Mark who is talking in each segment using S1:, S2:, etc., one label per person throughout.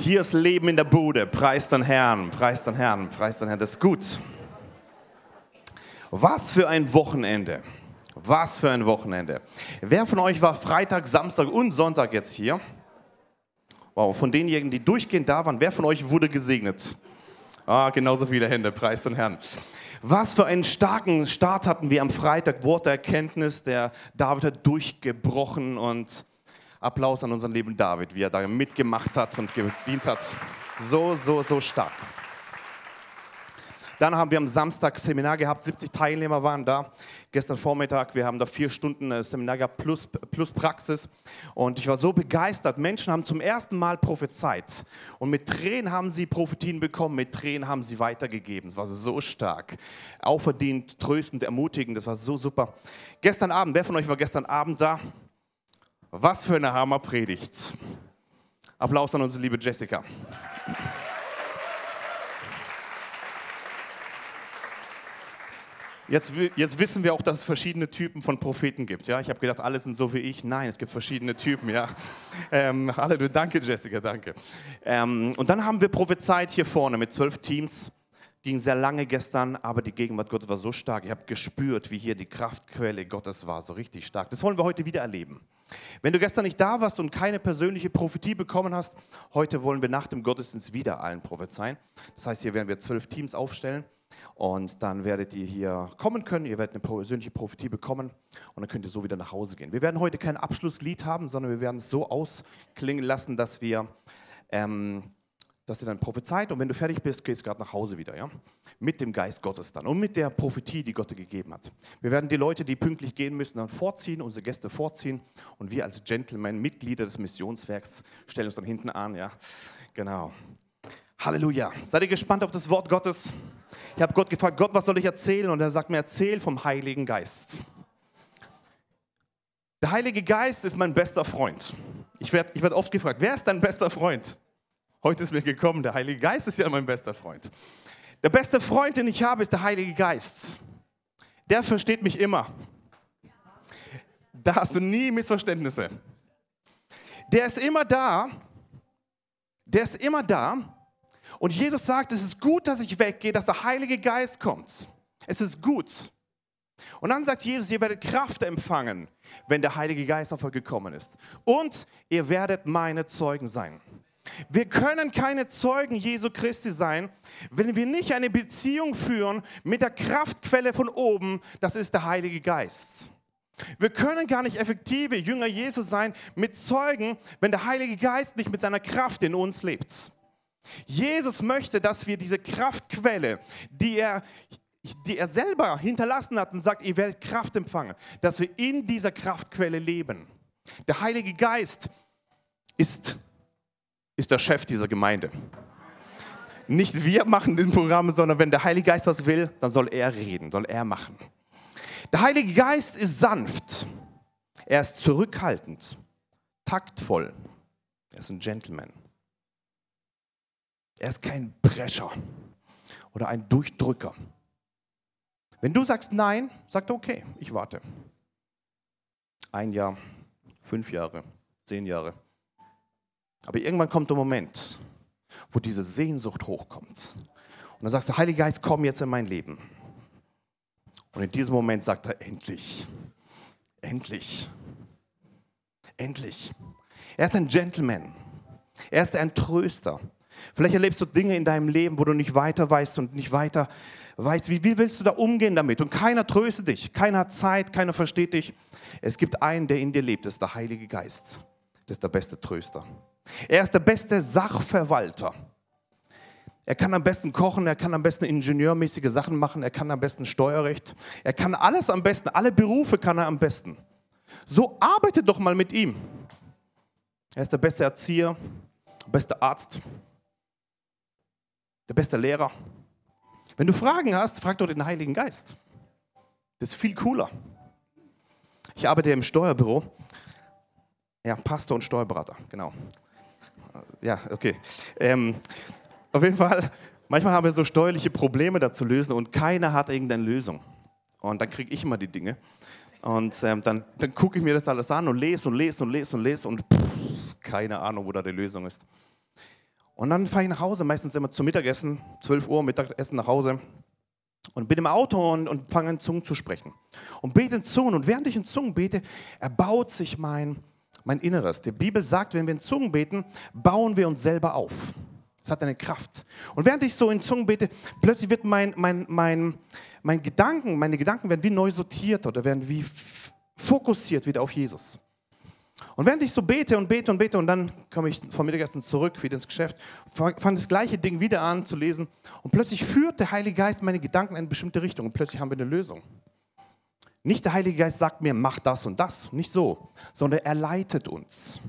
S1: Hier ist Leben in der Bude. Preis den Herrn, preis den Herrn, preis den Herrn. Das ist gut. Was für ein Wochenende. Was für ein Wochenende. Wer von euch war Freitag, Samstag und Sonntag jetzt hier? Wow, von denjenigen, die durchgehend da waren, wer von euch wurde gesegnet? Ah, genauso viele Hände, preis den Herrn. Was für einen starken Start hatten wir am Freitag, Wort der Erkenntnis, der David hat durchgebrochen und Applaus an unseren lieben David, wie er da mitgemacht hat und gedient hat. So, so, so stark. Dann haben wir am Samstag Seminar gehabt, 70 Teilnehmer waren da. Gestern Vormittag, wir haben da vier Stunden äh, Seminar gehabt, plus, plus Praxis. Und ich war so begeistert. Menschen haben zum ersten Mal prophezeit. Und mit Tränen haben sie Prophetien bekommen, mit Tränen haben sie weitergegeben. Es war so stark. Auferdient, tröstend, ermutigend, das war so super. Gestern Abend, wer von euch war gestern Abend da? Was für eine Hammerpredigt. Applaus an unsere liebe Jessica. Jetzt, jetzt, wissen wir auch, dass es verschiedene Typen von Propheten gibt. Ja? Ich habe gedacht, alle sind so wie ich. Nein, es gibt verschiedene Typen. Ja? Ähm, Halleluja, danke Jessica, danke. Ähm, und dann haben wir prophezeit hier vorne mit zwölf Teams. Ging sehr lange gestern, aber die Gegenwart Gottes war so stark. Ihr habt gespürt, wie hier die Kraftquelle Gottes war, so richtig stark. Das wollen wir heute wieder erleben. Wenn du gestern nicht da warst und keine persönliche Prophetie bekommen hast, heute wollen wir nach dem Gottesdienst wieder allen prophezeien. Das heißt, hier werden wir zwölf Teams aufstellen und dann werdet ihr hier kommen können, ihr werdet eine persönliche Prophetie bekommen und dann könnt ihr so wieder nach Hause gehen. Wir werden heute kein Abschlusslied haben, sondern wir werden es so ausklingen lassen, dass wir ähm, dass ihr dann prophezeit und wenn du fertig bist, gehst du gerade nach Hause wieder, ja? Mit dem Geist Gottes dann und mit der Prophetie, die Gott dir gegeben hat. Wir werden die Leute, die pünktlich gehen müssen, dann vorziehen, unsere Gäste vorziehen und wir als Gentlemen, Mitglieder des Missionswerks, stellen uns dann hinten an, ja? Genau. Halleluja. Seid ihr gespannt auf das Wort Gottes? Ich habe Gott gefragt, Gott, was soll ich erzählen? Und er sagt mir, erzähl vom Heiligen Geist. Der Heilige Geist ist mein bester Freund. Ich werde ich werd oft gefragt, wer ist dein bester Freund? Heute ist mir gekommen, der Heilige Geist ist ja mein bester Freund. Der beste Freund, den ich habe, ist der Heilige Geist. Der versteht mich immer. Da hast du nie Missverständnisse. Der ist immer da. Der ist immer da. Und Jesus sagt, es ist gut, dass ich weggehe, dass der Heilige Geist kommt. Es ist gut. Und dann sagt Jesus, ihr werdet Kraft empfangen, wenn der Heilige Geist auf euch gekommen ist. Und ihr werdet meine Zeugen sein. Wir können keine Zeugen Jesu Christi sein, wenn wir nicht eine Beziehung führen mit der Kraftquelle von oben, das ist der Heilige Geist. Wir können gar nicht effektive Jünger Jesu sein mit Zeugen, wenn der Heilige Geist nicht mit seiner Kraft in uns lebt. Jesus möchte, dass wir diese Kraftquelle, die er, die er selber hinterlassen hat und sagt, ihr werdet Kraft empfangen, dass wir in dieser Kraftquelle leben. Der Heilige Geist ist ist der Chef dieser Gemeinde. Nicht wir machen den Programm, sondern wenn der Heilige Geist was will, dann soll er reden, soll er machen. Der Heilige Geist ist sanft. Er ist zurückhaltend, taktvoll. Er ist ein Gentleman. Er ist kein Prescher oder ein Durchdrücker. Wenn du sagst nein, sagt er okay, ich warte. Ein Jahr, fünf Jahre, zehn Jahre. Aber irgendwann kommt der Moment, wo diese Sehnsucht hochkommt. Und dann sagst du, Heiliger Geist, komm jetzt in mein Leben. Und in diesem Moment sagt er, endlich, endlich, endlich. Er ist ein Gentleman. Er ist ein Tröster. Vielleicht erlebst du Dinge in deinem Leben, wo du nicht weiter weißt und nicht weiter weißt, wie, wie willst du da umgehen damit? Und keiner tröstet dich, keiner hat Zeit, keiner versteht dich. Es gibt einen, der in dir lebt, das ist der Heilige Geist. Das ist der beste Tröster. Er ist der beste Sachverwalter. Er kann am besten kochen, er kann am besten ingenieurmäßige Sachen machen, er kann am besten Steuerrecht, er kann alles am besten, alle Berufe kann er am besten. So arbeite doch mal mit ihm. Er ist der beste Erzieher, der beste Arzt, der beste Lehrer. Wenn du Fragen hast, frag doch den Heiligen Geist. Das ist viel cooler. Ich arbeite im Steuerbüro. Ja, Pastor und Steuerberater, genau ja, okay. Ähm, auf jeden Fall, manchmal haben wir so steuerliche Probleme da zu lösen und keiner hat irgendeine Lösung. Und dann kriege ich immer die Dinge. Und ähm, dann, dann gucke ich mir das alles an und lese und lese und lese und lese und pff, keine Ahnung, wo da die Lösung ist. Und dann fahre ich nach Hause, meistens immer zum Mittagessen, 12 Uhr Mittagessen nach Hause. Und bin im Auto und, und fange an, Zungen zu sprechen. Und bete in Zungen. Und während ich in Zungen bete, erbaut sich mein, mein Inneres. Die Bibel sagt, wenn wir in Zungen beten, bauen wir uns selber auf. Das hat eine Kraft. Und während ich so in Zungen bete, plötzlich wird mein, mein, mein, mein Gedanken, meine Gedanken werden wie neu sortiert oder werden wie fokussiert wieder auf Jesus. Und während ich so bete und bete und bete und dann komme ich vom Mittagessen zurück, wieder ins Geschäft, fange das gleiche Ding wieder an zu lesen und plötzlich führt der Heilige Geist meine Gedanken in eine bestimmte Richtung und plötzlich haben wir eine Lösung. Nicht der Heilige Geist sagt mir, mach das und das, nicht so, sondern er leitet uns.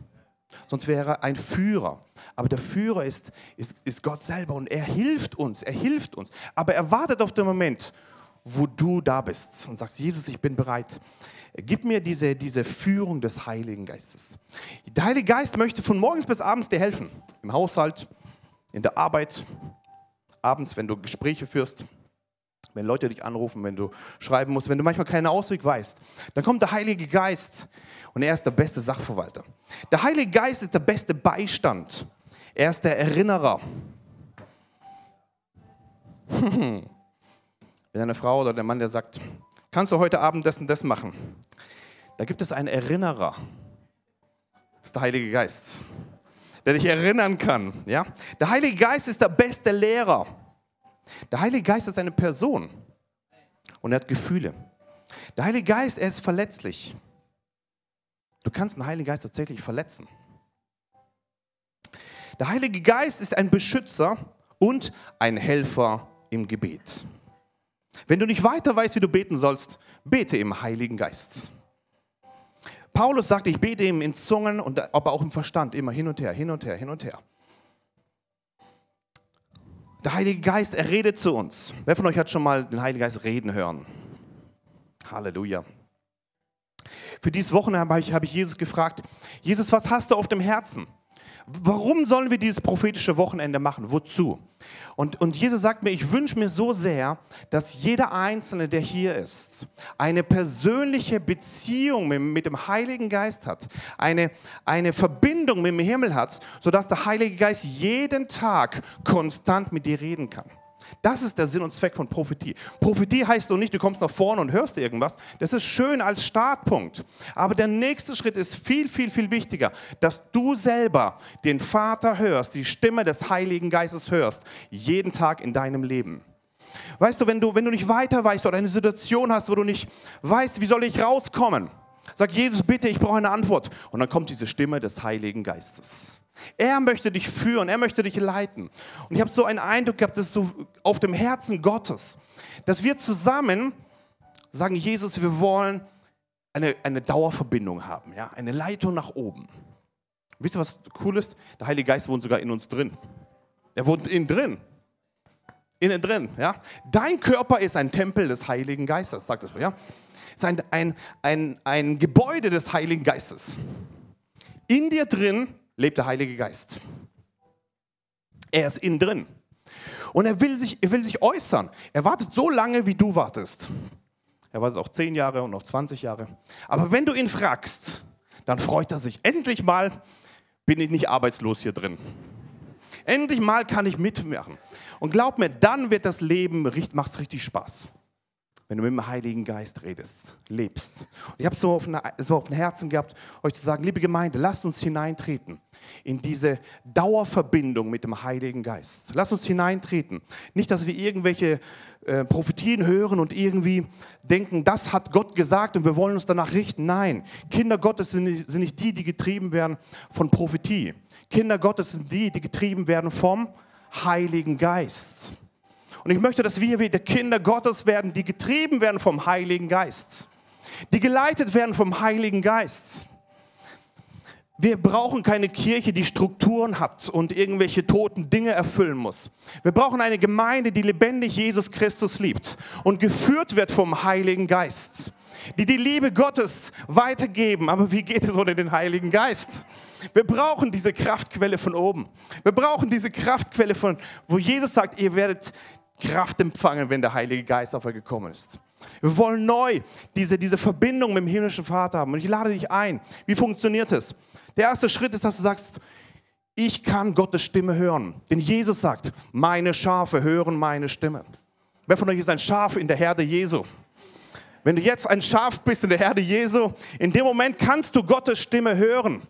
S1: Sonst wäre er ein Führer. Aber der Führer ist, ist, ist Gott selber und er hilft uns, er hilft uns. Aber er wartet auf den Moment, wo du da bist und sagst, Jesus, ich bin bereit. Gib mir diese, diese Führung des Heiligen Geistes. Der Heilige Geist möchte von morgens bis abends dir helfen. Im Haushalt, in der Arbeit, abends, wenn du Gespräche führst, wenn Leute dich anrufen, wenn du schreiben musst, wenn du manchmal keinen Ausweg weißt. Dann kommt der Heilige Geist und er ist der beste Sachverwalter. Der Heilige Geist ist der beste Beistand. Er ist der Erinnerer. Wenn eine Frau oder der Mann, der sagt, kannst du heute Abend das und das machen? Da gibt es einen Erinnerer. Das ist der Heilige Geist, der dich erinnern kann. Ja? Der Heilige Geist ist der beste Lehrer. Der Heilige Geist ist eine Person und er hat Gefühle. Der Heilige Geist, er ist verletzlich. Du kannst den Heiligen Geist tatsächlich verletzen. Der Heilige Geist ist ein Beschützer und ein Helfer im Gebet. Wenn du nicht weiter weißt, wie du beten sollst, bete im Heiligen Geist. Paulus sagte, ich bete ihm in Zungen, und, aber auch im Verstand, immer hin und her, hin und her, hin und her. Der Heilige Geist, er redet zu uns. Wer von euch hat schon mal den Heiligen Geist reden hören? Halleluja. Für dieses Wochenende habe ich, habe ich Jesus gefragt, Jesus, was hast du auf dem Herzen? Warum sollen wir dieses prophetische Wochenende machen? Wozu? Und, und Jesus sagt mir, ich wünsche mir so sehr, dass jeder Einzelne, der hier ist, eine persönliche Beziehung mit, mit dem Heiligen Geist hat, eine, eine Verbindung mit dem Himmel hat, sodass der Heilige Geist jeden Tag konstant mit dir reden kann. Das ist der Sinn und Zweck von Prophetie. Prophetie heißt doch nicht, du kommst nach vorne und hörst irgendwas. Das ist schön als Startpunkt. Aber der nächste Schritt ist viel, viel, viel wichtiger, dass du selber den Vater hörst, die Stimme des Heiligen Geistes hörst, jeden Tag in deinem Leben. Weißt du, wenn du, wenn du nicht weiter weißt oder eine Situation hast, wo du nicht weißt, wie soll ich rauskommen, sag Jesus, bitte, ich brauche eine Antwort. Und dann kommt diese Stimme des Heiligen Geistes. Er möchte dich führen, er möchte dich leiten. Und ich habe so einen Eindruck gehabt, das ist so auf dem Herzen Gottes, dass wir zusammen sagen, Jesus, wir wollen eine, eine Dauerverbindung haben, ja? eine Leitung nach oben. Wisst ihr, was cool ist? Der Heilige Geist wohnt sogar in uns drin. Er wohnt innen drin. Innen drin, ja. Dein Körper ist ein Tempel des Heiligen Geistes, sagt das, ja. Es ist ein, ein, ein, ein Gebäude des Heiligen Geistes. In dir drin lebt der Heilige Geist. Er ist innen drin. Und er will, sich, er will sich äußern. Er wartet so lange, wie du wartest. Er wartet auch zehn Jahre und noch 20 Jahre. Aber wenn du ihn fragst, dann freut er sich. Endlich mal bin ich nicht arbeitslos hier drin. Endlich mal kann ich mitmachen. Und glaub mir, dann wird das Leben, macht es richtig Spaß wenn du mit dem Heiligen Geist redest, lebst. Und ich habe so auf, so auf dem Herzen gehabt, euch zu sagen, liebe Gemeinde, lasst uns hineintreten in diese Dauerverbindung mit dem Heiligen Geist. Lasst uns hineintreten. Nicht, dass wir irgendwelche äh, Prophetien hören und irgendwie denken, das hat Gott gesagt und wir wollen uns danach richten. Nein, Kinder Gottes sind sind nicht die, die getrieben werden von Prophetie. Kinder Gottes sind die, die getrieben werden vom Heiligen Geist. Und ich möchte, dass wir wieder Kinder Gottes werden, die getrieben werden vom Heiligen Geist, die geleitet werden vom Heiligen Geist. Wir brauchen keine Kirche, die Strukturen hat und irgendwelche toten Dinge erfüllen muss. Wir brauchen eine Gemeinde, die lebendig Jesus Christus liebt und geführt wird vom Heiligen Geist, die die Liebe Gottes weitergeben. Aber wie geht es ohne den Heiligen Geist? Wir brauchen diese Kraftquelle von oben. Wir brauchen diese Kraftquelle von, wo Jesus sagt, ihr werdet Kraft empfangen, wenn der Heilige Geist auf euch gekommen ist. Wir wollen neu diese, diese Verbindung mit dem himmlischen Vater haben. Und ich lade dich ein. Wie funktioniert es? Der erste Schritt ist, dass du sagst, Ich kann Gottes Stimme hören. Denn Jesus sagt, meine Schafe hören meine Stimme. Wer von euch ist ein Schaf in der Herde Jesu? Wenn du jetzt ein Schaf bist in der Herde Jesu, in dem Moment kannst du Gottes Stimme hören.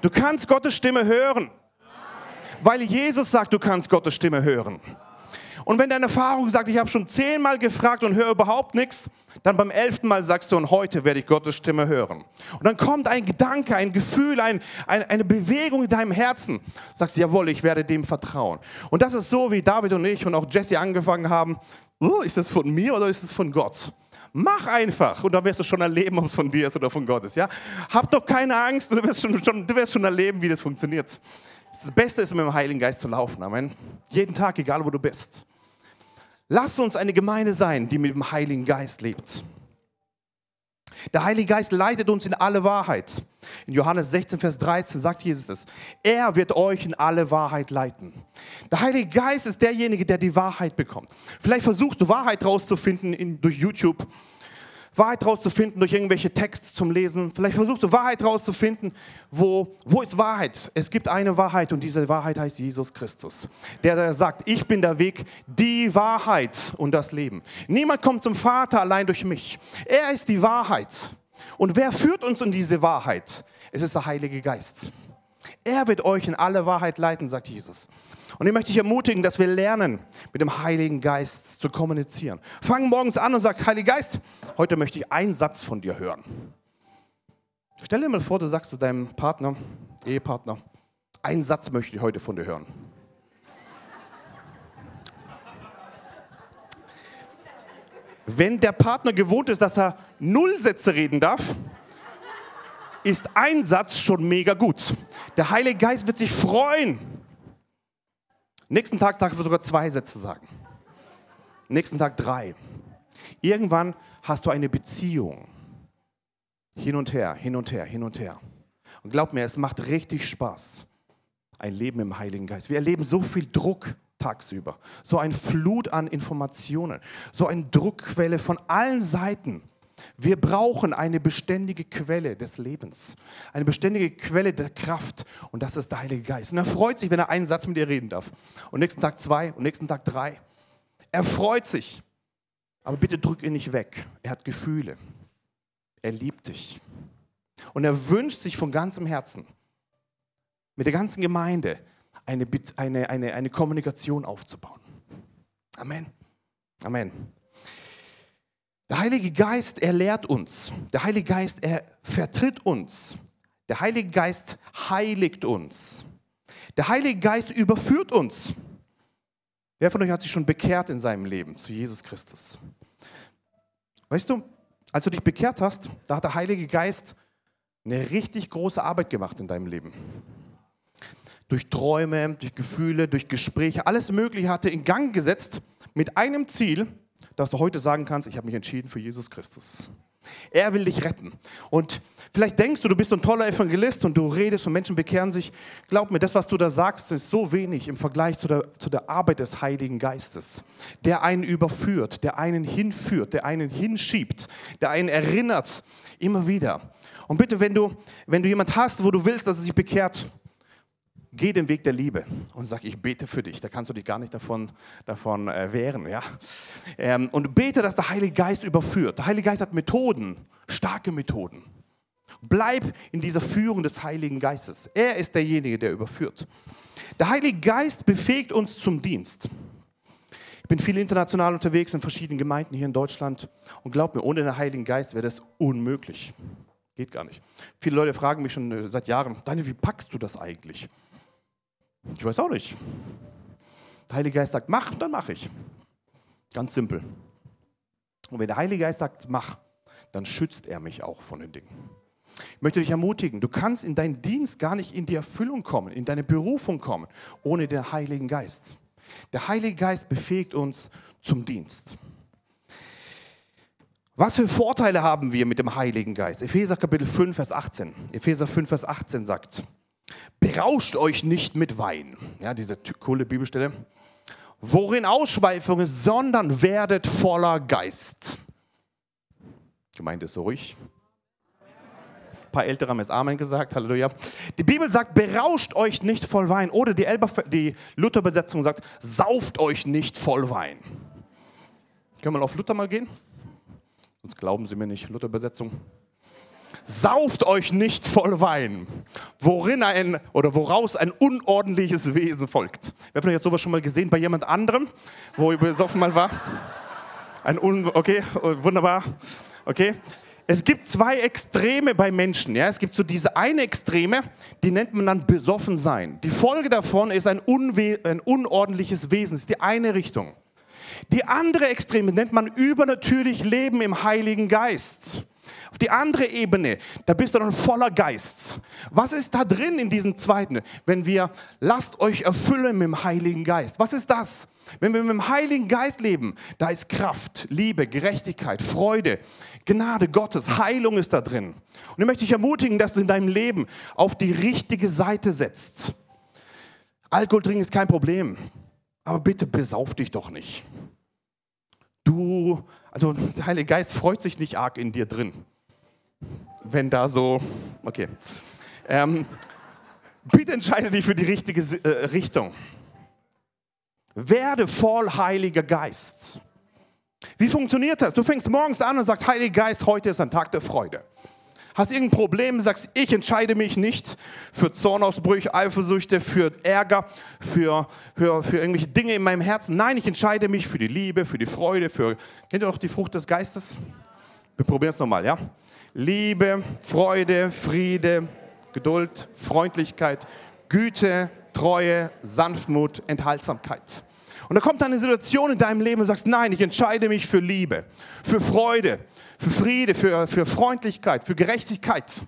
S1: Du kannst Gottes Stimme hören, weil Jesus sagt, du kannst Gottes Stimme hören. Und wenn deine Erfahrung sagt, ich habe schon zehnmal gefragt und höre überhaupt nichts, dann beim elften Mal sagst du, und heute werde ich Gottes Stimme hören. Und dann kommt ein Gedanke, ein Gefühl, ein, ein, eine Bewegung in deinem Herzen. Sagst, jawohl, ich werde dem vertrauen. Und das ist so, wie David und ich und auch Jesse angefangen haben. Oh, ist das von mir oder ist es von Gott? Mach einfach und dann wirst du schon erleben, ob es von dir ist oder von Gott ist. Ja? Hab doch keine Angst und du wirst schon, schon, du wirst schon erleben, wie das funktioniert. Das Beste ist, mit dem Heiligen Geist zu laufen. Amen. Jeden Tag, egal wo du bist. Lass uns eine Gemeinde sein, die mit dem Heiligen Geist lebt. Der Heilige Geist leitet uns in alle Wahrheit. In Johannes 16, Vers 13 sagt Jesus das. Er wird euch in alle Wahrheit leiten. Der Heilige Geist ist derjenige, der die Wahrheit bekommt. Vielleicht versuchst du Wahrheit rauszufinden in, durch YouTube Wahrheit rauszufinden durch irgendwelche Texte zum Lesen. Vielleicht versuchst du Wahrheit rauszufinden. Wo, wo ist Wahrheit? Es gibt eine Wahrheit und diese Wahrheit heißt Jesus Christus. Der, der sagt, ich bin der Weg, die Wahrheit und das Leben. Niemand kommt zum Vater allein durch mich. Er ist die Wahrheit. Und wer führt uns in diese Wahrheit? Es ist der Heilige Geist. Er wird euch in alle Wahrheit leiten, sagt Jesus. Und ich möchte dich ermutigen, dass wir lernen, mit dem Heiligen Geist zu kommunizieren. Fang morgens an und sag, Heiliger Geist, heute möchte ich einen Satz von dir hören. Stell dir mal vor, du sagst zu deinem Partner, Ehepartner, einen Satz möchte ich heute von dir hören. Wenn der Partner gewohnt ist, dass er null Sätze reden darf, ist ein Satz schon mega gut. Der Heilige Geist wird sich freuen, Nächsten Tag darf er sogar zwei Sätze sagen. Nächsten Tag drei. Irgendwann hast du eine Beziehung. Hin und her, hin und her, hin und her. Und glaub mir, es macht richtig Spaß. Ein Leben im Heiligen Geist. Wir erleben so viel Druck tagsüber. So ein Flut an Informationen. So eine Druckquelle von allen Seiten. Wir brauchen eine beständige Quelle des Lebens, eine beständige Quelle der Kraft und das ist der Heilige Geist. Und er freut sich, wenn er einen Satz mit dir reden darf. Und nächsten Tag zwei und nächsten Tag drei. Er freut sich. Aber bitte drück ihn nicht weg. Er hat Gefühle. Er liebt dich. Und er wünscht sich von ganzem Herzen, mit der ganzen Gemeinde eine, eine, eine, eine Kommunikation aufzubauen. Amen. Amen. Der Heilige Geist, er lehrt uns. Der Heilige Geist, er vertritt uns. Der Heilige Geist heiligt uns. Der Heilige Geist überführt uns. Wer von euch hat sich schon bekehrt in seinem Leben zu Jesus Christus? Weißt du, als du dich bekehrt hast, da hat der Heilige Geist eine richtig große Arbeit gemacht in deinem Leben. Durch Träume, durch Gefühle, durch Gespräche, alles Mögliche hat er in Gang gesetzt mit einem Ziel, dass du heute sagen kannst, ich habe mich entschieden für Jesus Christus. Er will dich retten. Und vielleicht denkst du, du bist ein toller Evangelist und du redest und Menschen bekehren sich. Glaub mir, das, was du da sagst, ist so wenig im Vergleich zu der, zu der Arbeit des Heiligen Geistes, der einen überführt, der einen hinführt, der einen hinschiebt, der einen erinnert, immer wieder. Und bitte, wenn du, wenn du jemand hast, wo du willst, dass er sich bekehrt, geh den Weg der Liebe und sag, ich bete für dich. Da kannst du dich gar nicht davon, davon äh, wehren. Ja? Ähm, und bete, dass der Heilige Geist überführt. Der Heilige Geist hat Methoden, starke Methoden. Bleib in dieser Führung des Heiligen Geistes. Er ist derjenige, der überführt. Der Heilige Geist befähigt uns zum Dienst. Ich bin viel international unterwegs in verschiedenen Gemeinden hier in Deutschland und glaub mir, ohne den Heiligen Geist wäre das unmöglich. Geht gar nicht. Viele Leute fragen mich schon äh, seit Jahren, Daniel, wie packst du das eigentlich? Ich weiß auch nicht. Der Heilige Geist sagt, mach, dann mache ich. Ganz simpel. Und wenn der Heilige Geist sagt, mach, dann schützt er mich auch von den Dingen. Ich möchte dich ermutigen, du kannst in deinen Dienst gar nicht in die Erfüllung kommen, in deine Berufung kommen, ohne den Heiligen Geist. Der Heilige Geist befähigt uns zum Dienst. Was für Vorteile haben wir mit dem Heiligen Geist? Epheser Kapitel 5, Vers 18. Epheser 5, Vers 18 sagt, Berauscht euch nicht mit Wein. Ja, diese coole Bibelstelle. Worin Ausschweifung ist, sondern werdet voller Geist. Gemeint ist so ruhig. Ein paar Ältere haben jetzt Amen gesagt. Halleluja. Die Bibel sagt, berauscht euch nicht voll Wein. Oder die, die Luther-Übersetzung sagt, sauft euch nicht voll Wein. Können wir auf Luther mal gehen? Sonst glauben Sie mir nicht. Luther-Übersetzung. Sauft euch nicht voll Wein, worin ein oder woraus ein unordentliches Wesen folgt. Wer von euch hat sowas schon mal gesehen bei jemand anderem, wo ihr besoffen mal war? Ein Un okay, wunderbar. Okay. Es gibt zwei Extreme bei Menschen. Ja? Es gibt so diese eine Extreme, die nennt man dann besoffen sein. Die Folge davon ist ein, ein unordentliches Wesen. Das ist die eine Richtung. Die andere Extreme nennt man übernatürlich Leben im Heiligen Geist. Auf die andere Ebene, da bist du dann voller Geist. Was ist da drin in diesem zweiten? Wenn wir, lasst euch erfüllen mit dem Heiligen Geist. Was ist das? Wenn wir mit dem Heiligen Geist leben, da ist Kraft, Liebe, Gerechtigkeit, Freude, Gnade Gottes, Heilung ist da drin. Und ich möchte dich ermutigen, dass du in deinem Leben auf die richtige Seite setzt. Alkohol trinken ist kein Problem, aber bitte besauf dich doch nicht. Du, also der Heilige Geist freut sich nicht arg in dir drin. Wenn da so, okay. Ähm, bitte entscheide dich für die richtige äh, Richtung. Werde voll Heiliger Geist. Wie funktioniert das? Du fängst morgens an und sagst, Heiliger Geist, heute ist ein Tag der Freude. Hast irgendein Problem, sagst, ich entscheide mich nicht für Zornausbrüche, Eifersüchte, für Ärger, für, für, für irgendwelche Dinge in meinem Herzen. Nein, ich entscheide mich für die Liebe, für die Freude, für, kennt ihr noch die Frucht des Geistes? Wir probieren es nochmal, ja? Liebe, Freude, Friede, Geduld, Freundlichkeit, Güte, Treue, Sanftmut, Enthaltsamkeit. Und da kommt eine Situation in deinem Leben und sagst, nein, ich entscheide mich für Liebe, für Freude, für Friede, für, für Freundlichkeit, für Gerechtigkeit.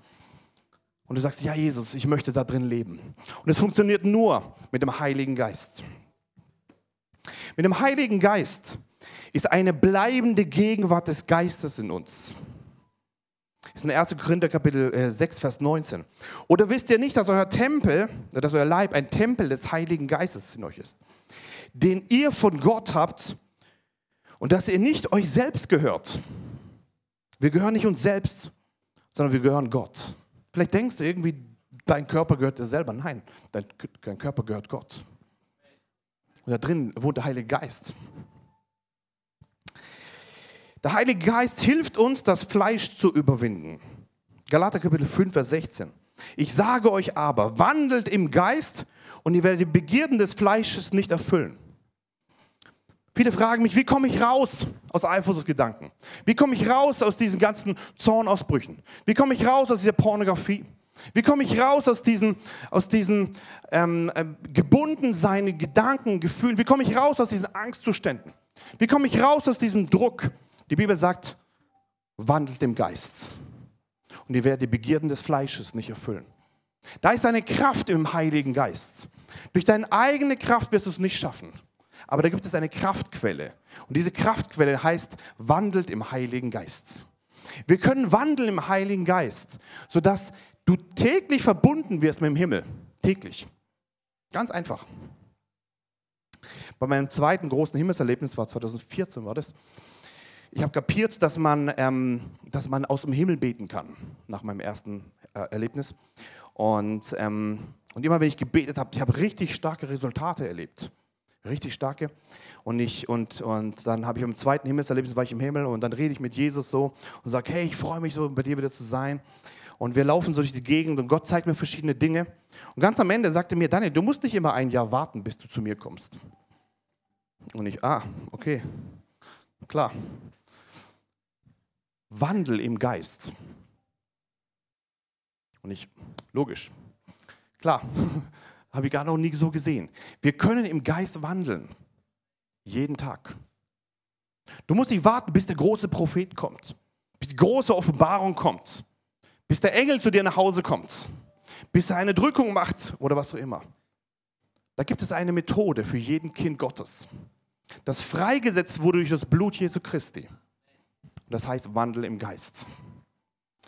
S1: Und du sagst, ja Jesus, ich möchte da drin leben. Und es funktioniert nur mit dem Heiligen Geist. Mit dem Heiligen Geist ist eine bleibende Gegenwart des Geistes in uns. Das ist in 1. Korinther Kapitel 6, äh, Vers 19. Oder wisst ihr nicht, dass euer Tempel, dass euer Leib ein Tempel des Heiligen Geistes in euch ist, den ihr von Gott habt und dass ihr nicht euch selbst gehört. Wir gehören nicht uns selbst, sondern wir gehören Gott. Vielleicht denkst du irgendwie, dein Körper gehört dir selber. Nein, dein, dein Körper gehört Gott. Und da drin wohnt der Heilige Geist. Der Heilige Geist hilft uns, das Fleisch zu überwinden. Galater Kapitel 5, Vers 16. Ich sage euch aber, wandelt im Geist und ihr werdet die Begierden des Fleisches nicht erfüllen. Viele fragen mich, wie komme ich raus aus Eifersuchtsgedanken? Wie komme ich raus aus diesen ganzen Zornausbrüchen? Wie komme ich raus aus dieser Pornografie? Wie komme ich raus aus diesen, aus diesen ähm, äh, gebunden seinen Gedanken, Gefühlen? Wie komme ich raus aus diesen Angstzuständen? Wie komme ich raus aus diesem Druck? Die Bibel sagt, wandelt im Geist. Und ihr werdet die Begierden des Fleisches nicht erfüllen. Da ist eine Kraft im Heiligen Geist. Durch deine eigene Kraft wirst du es nicht schaffen. Aber da gibt es eine Kraftquelle. Und diese Kraftquelle heißt, wandelt im Heiligen Geist. Wir können wandeln im Heiligen Geist, sodass du täglich verbunden wirst mit dem Himmel. Täglich. Ganz einfach. Bei meinem zweiten großen Himmelserlebnis war 2014, war das, ich habe kapiert, dass man, ähm, dass man aus dem Himmel beten kann, nach meinem ersten äh, Erlebnis. Und, ähm, und immer wenn ich gebetet habe, ich habe richtig starke Resultate erlebt. Richtig starke. Und, ich, und, und dann habe ich im zweiten Himmelserlebnis, war ich im Himmel und dann rede ich mit Jesus so und sage, hey, ich freue mich so, bei dir wieder zu sein. Und wir laufen so durch die Gegend und Gott zeigt mir verschiedene Dinge. Und ganz am Ende sagte mir, Daniel, du musst nicht immer ein Jahr warten, bis du zu mir kommst. Und ich, ah, okay, klar. Wandel im Geist. Und ich, logisch, klar, habe ich gar noch nie so gesehen. Wir können im Geist wandeln. Jeden Tag. Du musst nicht warten, bis der große Prophet kommt, bis die große Offenbarung kommt, bis der Engel zu dir nach Hause kommt, bis er eine Drückung macht oder was auch immer. Da gibt es eine Methode für jeden Kind Gottes, das freigesetzt wurde durch das Blut Jesu Christi. Das heißt Wandel im Geist.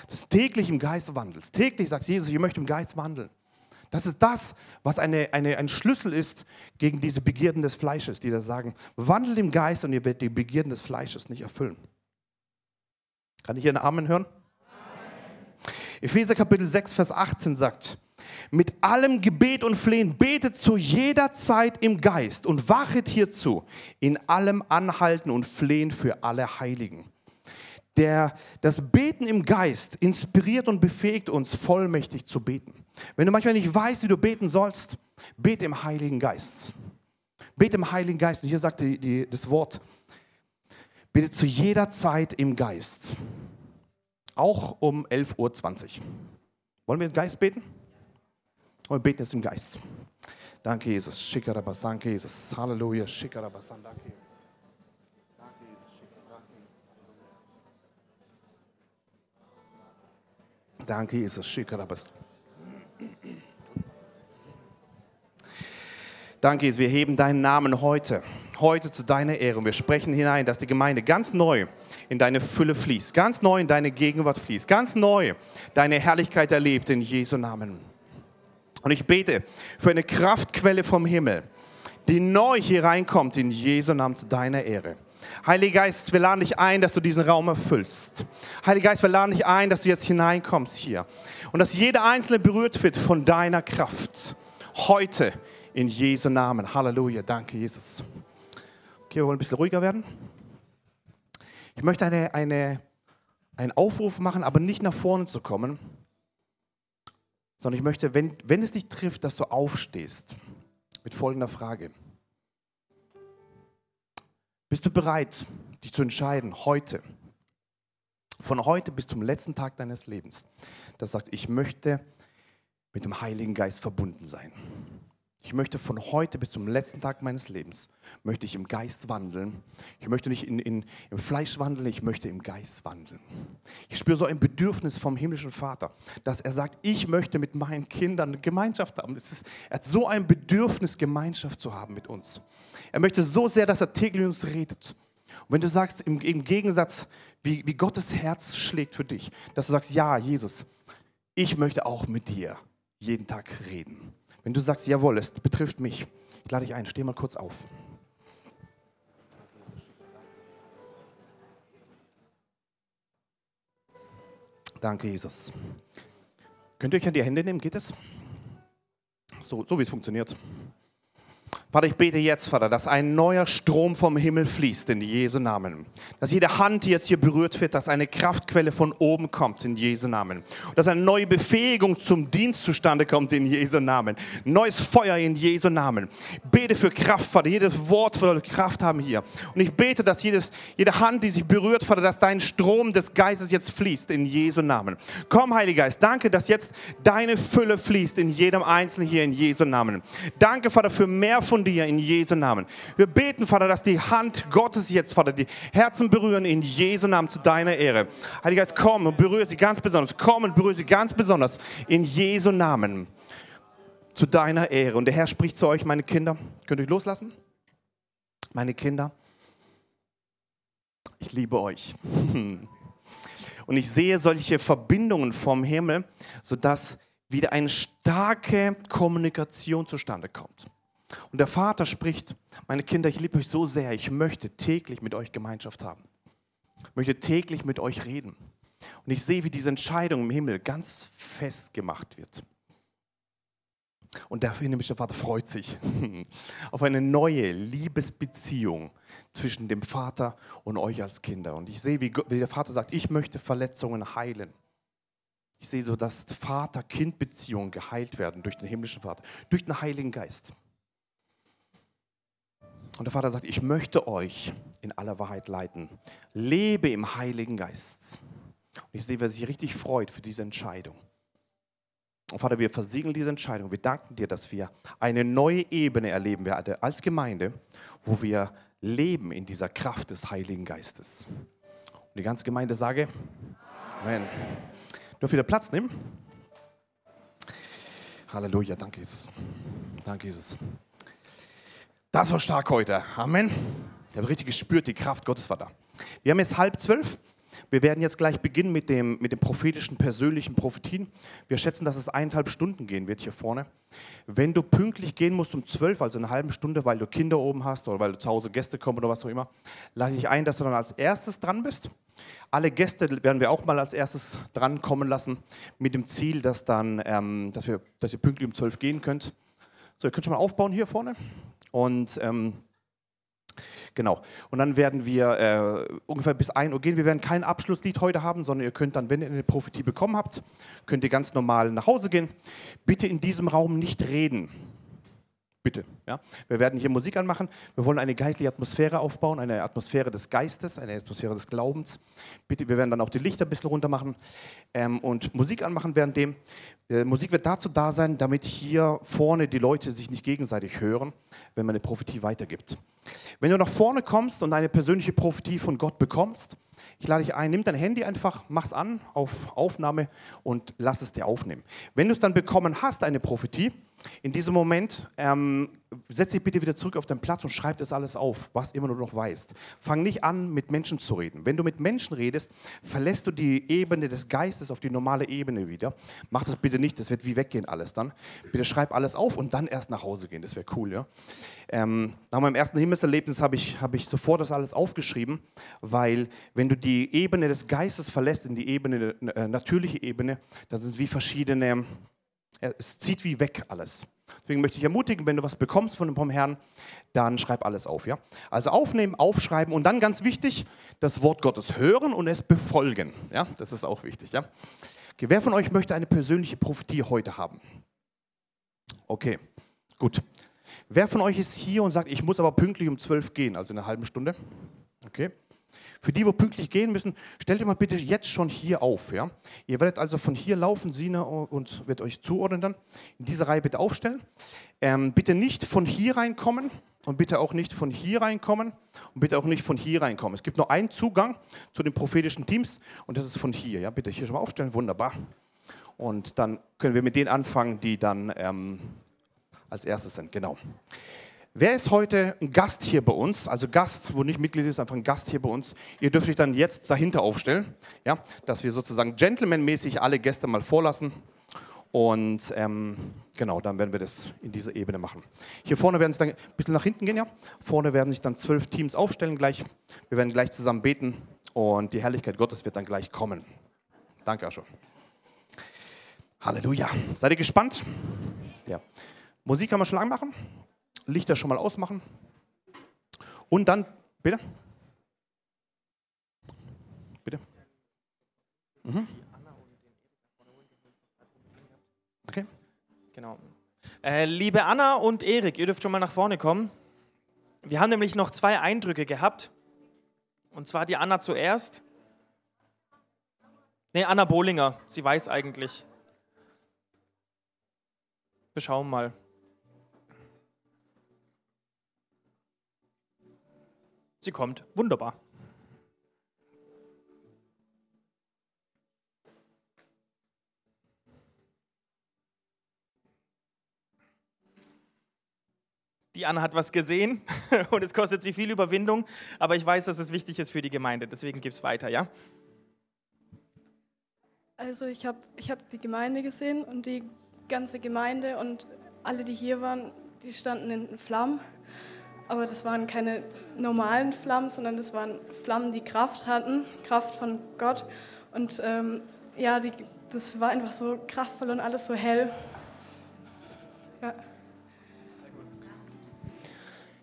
S1: Dass du täglich im Geist wandelst. Täglich sagst Jesus, ich möchte im Geist wandeln. Das ist das, was eine, eine, ein Schlüssel ist gegen diese Begierden des Fleisches, die da sagen, wandelt im Geist und ihr werdet die Begierden des Fleisches nicht erfüllen. Kann ich hier einen Amen hören? Epheser Kapitel 6, Vers 18 sagt, mit allem Gebet und Flehen betet zu jeder Zeit im Geist und wachet hierzu, in allem Anhalten und Flehen für alle Heiligen. Der, das Beten im Geist inspiriert und befähigt uns vollmächtig zu beten. Wenn du manchmal nicht weißt, wie du beten sollst, bete im Heiligen Geist. Bete im Heiligen Geist. Und hier sagt die, die, das Wort, bete zu jeder Zeit im Geist. Auch um 11.20 Uhr. Wollen wir im Geist beten? Und wir beten jetzt im Geist. Danke, Jesus. Schikarabas, danke, Jesus. Halleluja. Schikarabas, danke, Jesus. Danke, Jesus. Danke, Jesus. Wir heben deinen Namen heute, heute zu deiner Ehre. Und wir sprechen hinein, dass die Gemeinde ganz neu in deine Fülle fließt, ganz neu in deine Gegenwart fließt, ganz neu deine Herrlichkeit erlebt in Jesu Namen. Und ich bete für eine Kraftquelle vom Himmel, die neu hier reinkommt in Jesu Namen zu deiner Ehre. Heiliger Geist, wir laden dich ein, dass du diesen Raum erfüllst. Heiliger Geist, wir laden dich ein, dass du jetzt hineinkommst hier. Und dass jeder Einzelne berührt wird von deiner Kraft. Heute in Jesu Namen. Halleluja. Danke, Jesus. Okay, wir wollen ein bisschen ruhiger werden. Ich möchte eine, eine, einen Aufruf machen, aber nicht nach vorne zu kommen, sondern ich möchte, wenn, wenn es dich trifft, dass du aufstehst mit folgender Frage. Bist du bereit, dich zu entscheiden, heute, von heute bis zum letzten Tag deines Lebens, dass du sagst, ich möchte mit dem Heiligen Geist verbunden sein. Ich möchte von heute bis zum letzten Tag meines Lebens, möchte ich im Geist wandeln. Ich möchte nicht in, in, im Fleisch wandeln, ich möchte im Geist wandeln. Ich spüre so ein Bedürfnis vom himmlischen Vater, dass er sagt, ich möchte mit meinen Kindern Gemeinschaft haben. Ist, er hat so ein Bedürfnis, Gemeinschaft zu haben mit uns. Er möchte so sehr, dass er täglich mit uns redet. Und wenn du sagst, im, im Gegensatz, wie, wie Gottes Herz schlägt für dich, dass du sagst, ja, Jesus, ich möchte auch mit dir jeden Tag reden. Wenn du sagst, jawohl, es betrifft mich, ich lade dich ein, steh mal kurz auf. Danke, Jesus. Könnt ihr euch an die Hände nehmen? Geht es? So, so wie es funktioniert. Vater, ich bete jetzt, Vater, dass ein neuer Strom vom Himmel fließt in Jesu Namen. Dass jede Hand, die jetzt hier berührt wird, dass eine Kraftquelle von oben kommt in Jesu Namen. Dass eine neue Befähigung zum Dienst zustande kommt in Jesu Namen. Neues Feuer in Jesu Namen. Bete für Kraft, Vater. Jedes Wort soll Kraft haben hier. Und ich bete, dass jedes, jede Hand, die sich berührt, Vater, dass dein Strom des Geistes jetzt fließt in Jesu Namen. Komm, Heiliger Geist, danke, dass jetzt deine Fülle fließt in jedem Einzelnen hier in Jesu Namen. Danke, Vater, für mehr von dir in Jesu Namen. Wir beten, Vater, dass die Hand Gottes jetzt, Vater, die Herzen berühren in Jesu Namen zu deiner Ehre. Heiliger Geist, komm und berühre sie ganz besonders. Komm und berühre sie ganz besonders in Jesu Namen zu deiner Ehre. Und der Herr spricht zu euch, meine Kinder. Könnt ihr euch loslassen? Meine Kinder, ich liebe euch. Und ich sehe solche Verbindungen vom Himmel, sodass wieder eine starke Kommunikation zustande kommt. Und der Vater spricht, meine Kinder, ich liebe euch so sehr, ich möchte täglich mit euch Gemeinschaft haben. Ich möchte täglich mit euch reden. Und ich sehe, wie diese Entscheidung im Himmel ganz fest gemacht wird. Und der himmlische Vater freut sich auf eine neue Liebesbeziehung zwischen dem Vater und euch als Kinder. Und ich sehe, wie, der Vater sagt, ich möchte Verletzungen heilen. Ich sehe so, dass Vater-Kind-Beziehungen geheilt werden durch den himmlischen Vater, durch den Heiligen Geist. Und der Vater sagt, ich möchte euch in aller Wahrheit leiten. Lebe im Heiligen Geist. Und ich sehe, wer sich richtig freut für diese Entscheidung. Und Vater, wir versiegeln diese Entscheidung. Wir danken dir, dass wir eine neue Ebene erleben werden als Gemeinde, wo wir leben in dieser Kraft des Heiligen Geistes. Und die ganze Gemeinde sage, Amen. Dürft wieder Platz nehmen? Halleluja, danke Jesus. Danke Jesus. Das war stark heute. Amen. Ich habe richtig gespürt, die Kraft Gottes war da. Wir haben jetzt halb zwölf. Wir werden jetzt gleich beginnen mit dem, mit dem prophetischen, persönlichen Prophetien. Wir schätzen, dass es eineinhalb Stunden gehen wird hier vorne. Wenn du pünktlich gehen musst um zwölf, also eine halbe Stunde, weil du Kinder oben hast oder weil du zu Hause Gäste kommen oder was auch immer, lade ich ein, dass du dann als erstes dran bist. Alle Gäste werden wir auch mal als erstes dran kommen lassen, mit dem Ziel, dass, dann, ähm, dass, wir, dass ihr pünktlich um zwölf gehen könnt. So, ihr könnt schon mal aufbauen hier vorne. Und ähm, Genau. Und dann werden wir äh, ungefähr bis 1 Uhr gehen. Wir werden kein Abschlusslied heute haben, sondern ihr könnt dann, wenn ihr eine Prophetie bekommen habt, könnt ihr ganz normal nach Hause gehen. Bitte in diesem Raum nicht reden. Bitte. Ja? Wir werden hier Musik anmachen. Wir wollen eine geistliche Atmosphäre aufbauen, eine Atmosphäre des Geistes, eine Atmosphäre des Glaubens. Bitte, wir werden dann auch die Lichter ein bisschen runter machen ähm, und Musik anmachen währenddem. Äh, Musik wird dazu da sein, damit hier vorne die Leute sich nicht gegenseitig hören, wenn man eine Prophetie weitergibt. Wenn du nach vorne kommst und eine persönliche Prophetie von Gott bekommst, ich lade dich ein, nimm dein Handy einfach, mach's an auf Aufnahme und lass es dir aufnehmen. Wenn du es dann bekommen hast, eine Prophetie, in diesem Moment ähm, setz dich bitte wieder zurück auf deinen Platz und schreib das alles auf, was immer du noch weißt. Fang nicht an, mit Menschen zu reden. Wenn du mit Menschen redest, verlässt du die Ebene des Geistes auf die normale Ebene wieder. Mach das bitte nicht, das wird wie weggehen alles dann. Bitte schreib alles auf und dann erst nach Hause gehen, das wäre cool. Ja? Ähm, nach meinem ersten Himmelserlebnis habe ich, hab ich sofort das alles aufgeschrieben, weil wenn du die Ebene des Geistes verlässt in die Ebene, äh, natürliche Ebene, dann sind es wie verschiedene es zieht wie weg alles. Deswegen möchte ich ermutigen, wenn du was bekommst von dem Herrn, dann schreib alles auf. Ja? Also aufnehmen, aufschreiben und dann ganz wichtig, das Wort Gottes hören und es befolgen. Ja? Das ist auch wichtig. Ja? Okay, wer von euch möchte eine persönliche Prophetie heute haben? Okay, gut. Wer von euch ist hier und sagt, ich muss aber pünktlich um zwölf gehen, also in einer halben Stunde? Okay. Für die, wo pünktlich gehen müssen, stellt euch mal bitte jetzt schon hier auf. Ja? Ihr werdet also von hier laufen, Sina und wird euch zuordnen dann. In dieser Reihe bitte aufstellen. Ähm, bitte nicht von hier reinkommen und bitte auch nicht von hier reinkommen und bitte auch nicht von hier reinkommen. Es gibt nur einen Zugang zu den prophetischen Teams und das ist von hier. Ja? Bitte hier schon mal aufstellen, wunderbar. Und dann können wir mit denen anfangen, die dann ähm, als erstes sind. Genau. Wer ist heute ein Gast hier bei uns? Also Gast, wo nicht Mitglied ist, einfach ein Gast hier bei uns. Ihr dürft euch dann jetzt dahinter aufstellen, ja, dass wir sozusagen gentlemanmäßig alle Gäste mal vorlassen. Und ähm, genau, dann werden wir das in dieser Ebene machen. Hier vorne werden es dann ein bisschen nach hinten gehen, ja. Vorne werden sich dann zwölf Teams aufstellen gleich. Wir werden gleich zusammen beten und die Herrlichkeit Gottes wird dann gleich kommen. Danke, Ascho. Halleluja. Seid ihr gespannt? Ja. Musik kann man schon lang machen. Lichter schon mal ausmachen. Und dann, bitte? Bitte? Mhm.
S2: Okay. Genau. Äh, liebe Anna und Erik, ihr dürft schon mal nach vorne kommen. Wir haben nämlich noch zwei Eindrücke gehabt. Und zwar die Anna zuerst. Ne, Anna Bohlinger. Sie weiß eigentlich. Wir schauen mal. Sie kommt. Wunderbar. Die Anna hat was gesehen und es kostet sie viel Überwindung, aber ich weiß, dass es wichtig ist für die Gemeinde. Deswegen gibt es weiter, ja?
S3: Also ich habe ich hab die Gemeinde gesehen und die ganze Gemeinde und alle, die hier waren, die standen in Flammen aber das waren keine normalen Flammen, sondern das waren Flammen, die Kraft hatten, Kraft von Gott. Und ähm, ja, die, das war einfach so kraftvoll und alles so hell. Ja.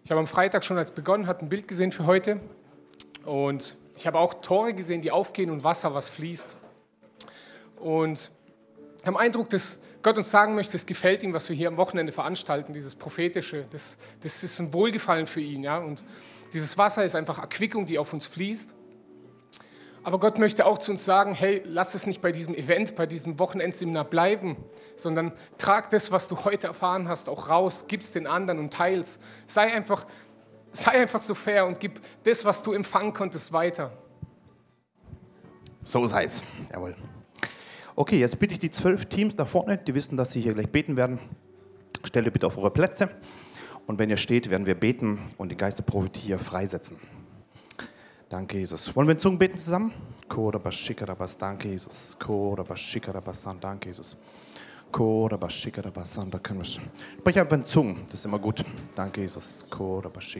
S4: Ich habe am Freitag schon, als begonnen hat, ein Bild gesehen für heute. Und ich habe auch Tore gesehen, die aufgehen und Wasser, was fließt. Und ich habe den Eindruck, dass Gott uns sagen möchte, es gefällt ihm, was wir hier am Wochenende veranstalten, dieses prophetische, das, das ist ein Wohlgefallen für ihn. Ja? Und dieses Wasser ist einfach Erquickung, die auf uns fließt. Aber Gott möchte auch zu uns sagen, hey, lass es nicht bei diesem Event, bei diesem Wochenendseminar bleiben, sondern trag das, was du heute erfahren hast, auch raus, gib es den anderen und teils. Sei einfach, sei einfach so fair und gib das, was du empfangen konntest, weiter.
S1: So sei es. Jawohl. Okay, jetzt bitte ich die zwölf Teams da vorne, die wissen, dass sie hier gleich beten werden. Stellt ihr bitte auf eure Plätze. Und wenn ihr steht, werden wir beten und die Geisterprophetie hier freisetzen. Danke, Jesus. Wollen wir in Zungen beten zusammen? Danke, Jesus. Danke, Jesus. Korabashikarabas, da können Sprich einfach in Zungen, das ist immer gut. Danke, Jesus.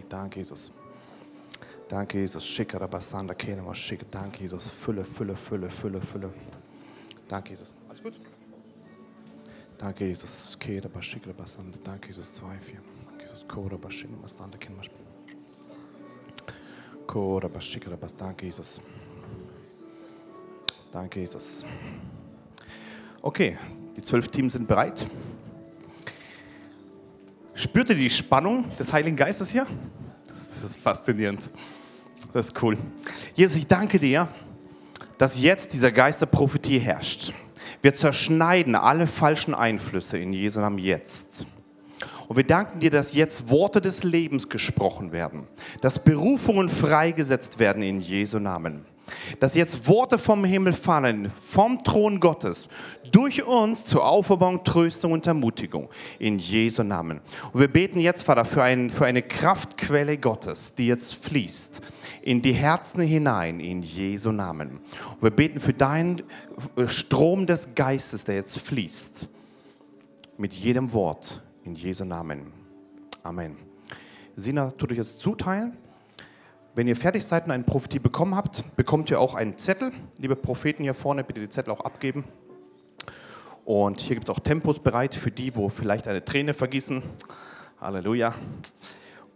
S1: Danke, Jesus. Danke, Jesus. Danke, Jesus. Fülle, Fülle, Fülle, Fülle, Fülle. Danke, Jesus. Alles gut? Danke, Jesus. Danke, Jesus. 2, 4. Danke, Jesus. Korabashikarabasanda, Kenamashik. Korabashikarabas, danke, Jesus. Danke, Jesus. Okay, die zwölf Teams sind bereit. Spürt ihr die Spannung des Heiligen Geistes hier? Das ist faszinierend. Das ist cool. Jesus, ich danke dir, dass jetzt dieser Geist der Prophetie herrscht. Wir zerschneiden alle falschen Einflüsse in Jesu Namen jetzt. Und wir danken dir, dass jetzt Worte des Lebens gesprochen werden, dass Berufungen freigesetzt werden in Jesu Namen. Dass jetzt Worte vom Himmel fallen, vom Thron Gottes, durch uns zur Auferbauung, Tröstung und Ermutigung. In Jesu Namen. Und wir beten jetzt, Vater, für, ein, für eine Kraftquelle Gottes, die jetzt fließt in die Herzen hinein, in Jesu Namen. Und wir beten für deinen Strom des Geistes, der jetzt fließt. Mit jedem Wort, in Jesu Namen. Amen. Sina, tut euch jetzt zuteilen. Wenn ihr fertig seid und eine Prophetie bekommen habt, bekommt ihr auch einen Zettel. Liebe Propheten hier vorne, bitte die Zettel auch abgeben. Und hier gibt es auch Tempos bereit für die, wo vielleicht eine Träne vergießen. Halleluja.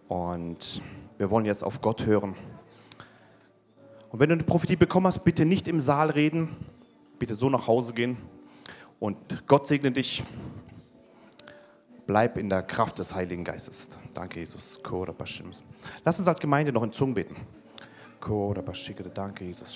S1: Und wir wollen jetzt auf Gott hören. Und wenn du eine Prophetie bekommen hast, bitte nicht im Saal reden, bitte so nach Hause gehen. Und Gott segne dich. Bleib in der Kraft des Heiligen Geistes. Danke, Jesus. Lass uns als Gemeinde noch in Zungen beten. Danke, Jesus.